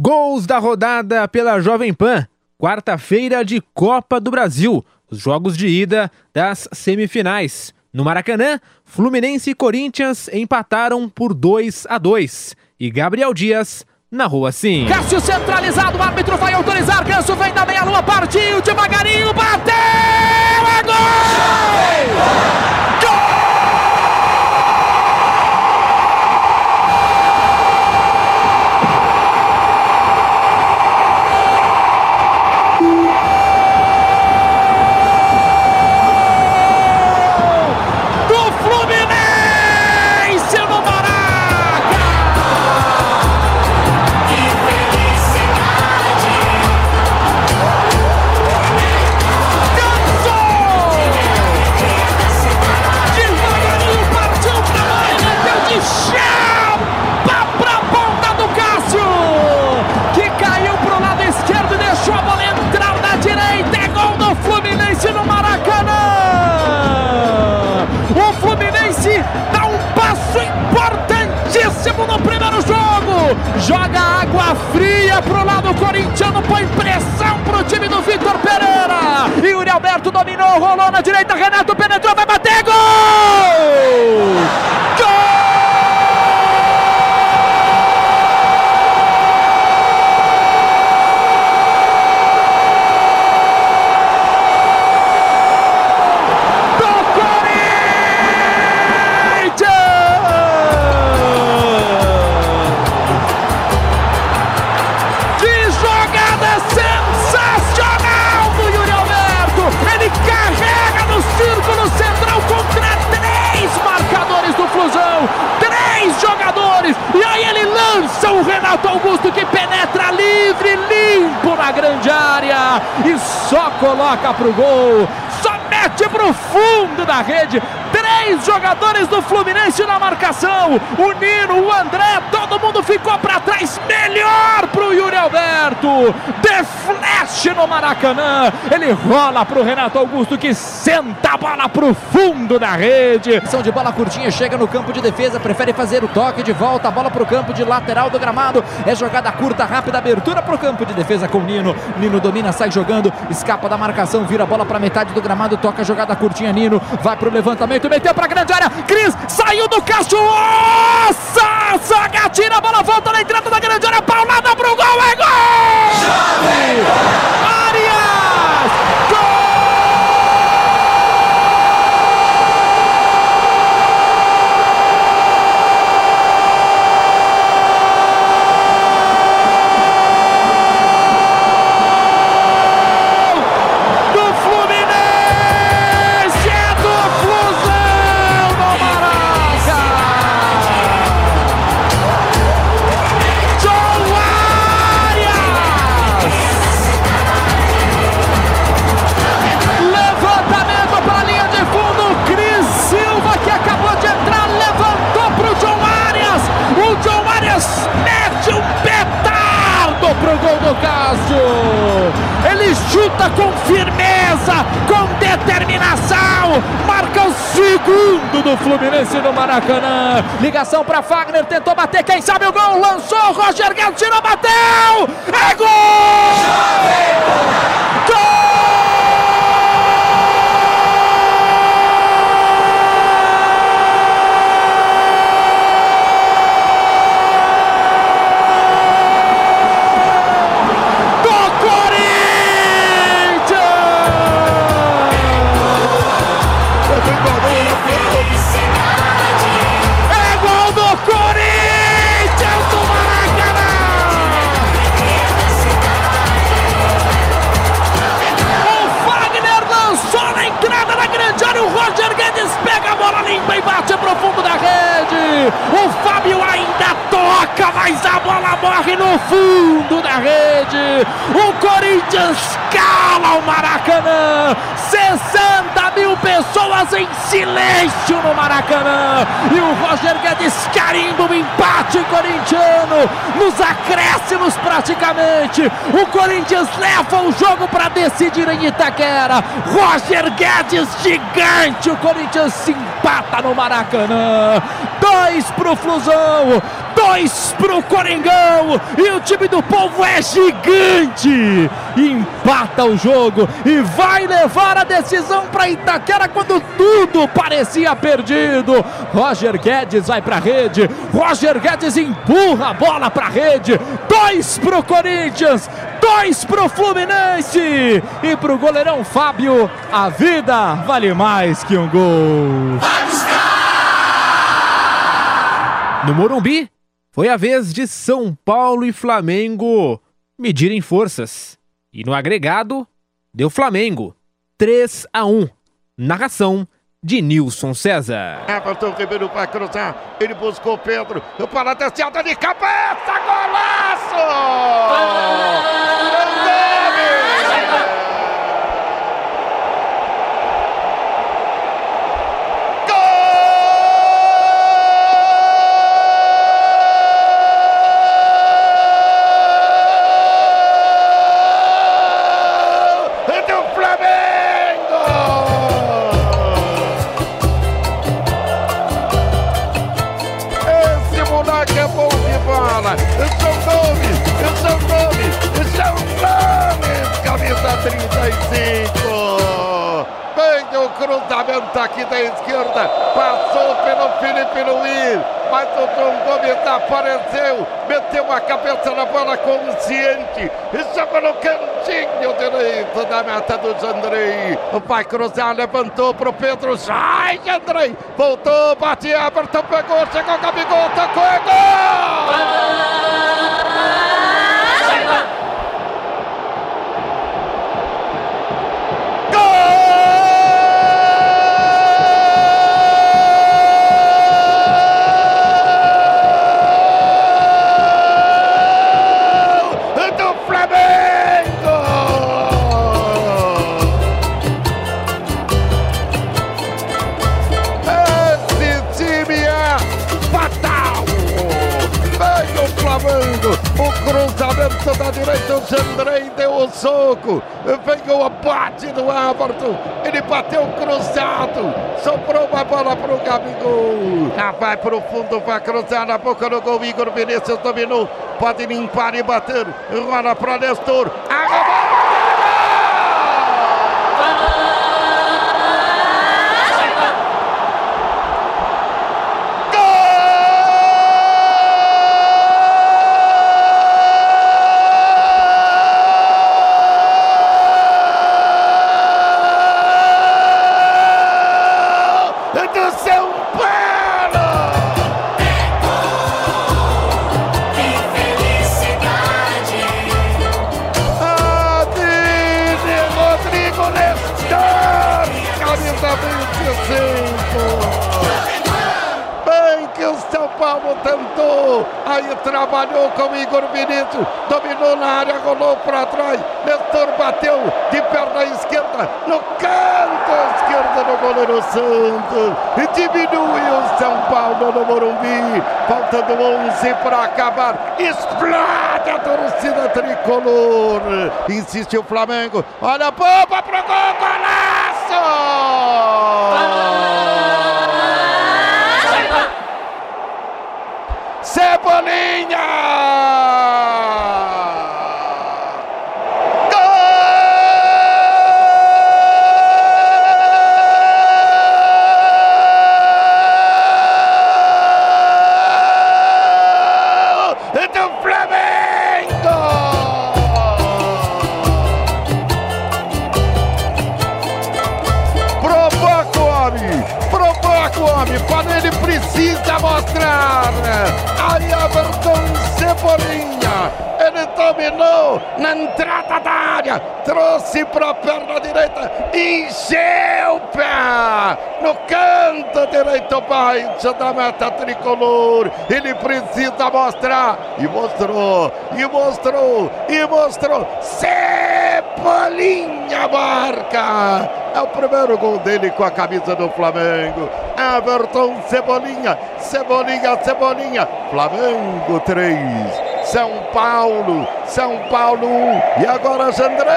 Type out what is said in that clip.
Gols da rodada pela Jovem Pan. Quarta-feira de Copa do Brasil. Os jogos de ida das semifinais. No Maracanã, Fluminense e Corinthians empataram por 2 a 2 e Gabriel Dias na rua sim. Cássio centralizado, o árbitro vai autorizar. Ganso vem da meia-lua, partiu devagarinho, bateu! Joga água fria pro lado corintiano, põe pressão pro time do Vitor Pereira. E Yuri Alberto dominou, rolou na direita, Renato penetrou, vai bater, gol! Grande área e só coloca para o gol, só mete para o fundo da rede. Três jogadores do Fluminense na marcação. O Nino, o André, todo mundo ficou para trás. Melhor para o Yuri Alberto. The Flash no Maracanã. Ele rola para o Renato Augusto que senta a bola para o fundo da rede. São de bola curtinha, chega no campo de defesa, prefere fazer o toque de volta, a bola para o campo de lateral do gramado. É jogada curta, rápida, abertura para o campo de defesa com o Nino. Nino domina, sai jogando, escapa da marcação, vira a bola para metade do gramado, toca a jogada curtinha. Nino vai para o levantamento, meteu para a grande área. Cris saiu do Cássio. Nossa! Saga tira a bola, volta na entrada da grande área. Paulada pro gol, é gol! Chuta com firmeza, com determinação, marca o segundo do Fluminense no Maracanã. Ligação para Fagner, tentou bater, quem sabe o gol, lançou, Roger Guedes tirou, bateu! É! Gol! Morre no fundo da rede. O Corinthians cala o Maracanã. 60 mil pessoas em silêncio no Maracanã. E o Roger Guedes carimba o empate corintiano nos acréscimos praticamente. O Corinthians leva o jogo para decidir em Itaquera. Roger Guedes gigante. O Corinthians se empata no Maracanã. Dois pro Flusão, dois pro Coringão e o time do povo é gigante. Empata o jogo e vai levar a decisão para Itaquera quando tudo parecia perdido. Roger Guedes vai para a rede, Roger Guedes empurra a bola para a rede. Dois pro Corinthians, dois pro Fluminense e pro goleirão Fábio. A vida vale mais que um gol. No Morumbi, foi a vez de São Paulo e Flamengo medirem forças. E no agregado, deu Flamengo 3 a 1. Narração de Nilson César. Everton Ribeiro vai cruzar. Ele buscou Pedro. Para desciada de cabeça. Golaço! fala: Eu sou nome, eu sou nome, eu sou nome, camisa 35 cruzamento aqui da esquerda, passou pelo Felipe Luiz, mas o João Gomes apareceu, meteu a cabeça na bola consciente e jogou no cantinho direito da meta do Jandrei. Vai cruzar, levantou pro Pedro, sai Jandrei, voltou, bate, Everton, pegou, chegou, Gabigol, tocou, é gol! Da direita, o Jandrei deu o soco, veio o bate do Everton, ele bateu cruzado, sobrou uma bola para o Gabigol, ah, vai para o fundo, vai cruzar na boca do gol, Igor Vinícius dominou, pode limpar e bater, rola para Nestor, acabou! Paulo tentou, aí trabalhou com Igor Vinícius, dominou na área, rolou para trás, Nestor bateu de perna esquerda, no canto esquerdo do goleiro Santos, e diminui o São Paulo no Morumbi, faltando 11 para acabar, explode a torcida tricolor, insiste o Flamengo, olha a bomba pro gol, golaço! Dominou na entrada da área, trouxe para a perna direita, encheu o pé no canto direito baixo da meta tricolor. Ele precisa mostrar e mostrou, e mostrou, e mostrou. Cebolinha marca. É o primeiro gol dele com a camisa do Flamengo. Everton Cebolinha, Cebolinha, Cebolinha. Flamengo 3, São Paulo, São Paulo 1. E agora Jandrei.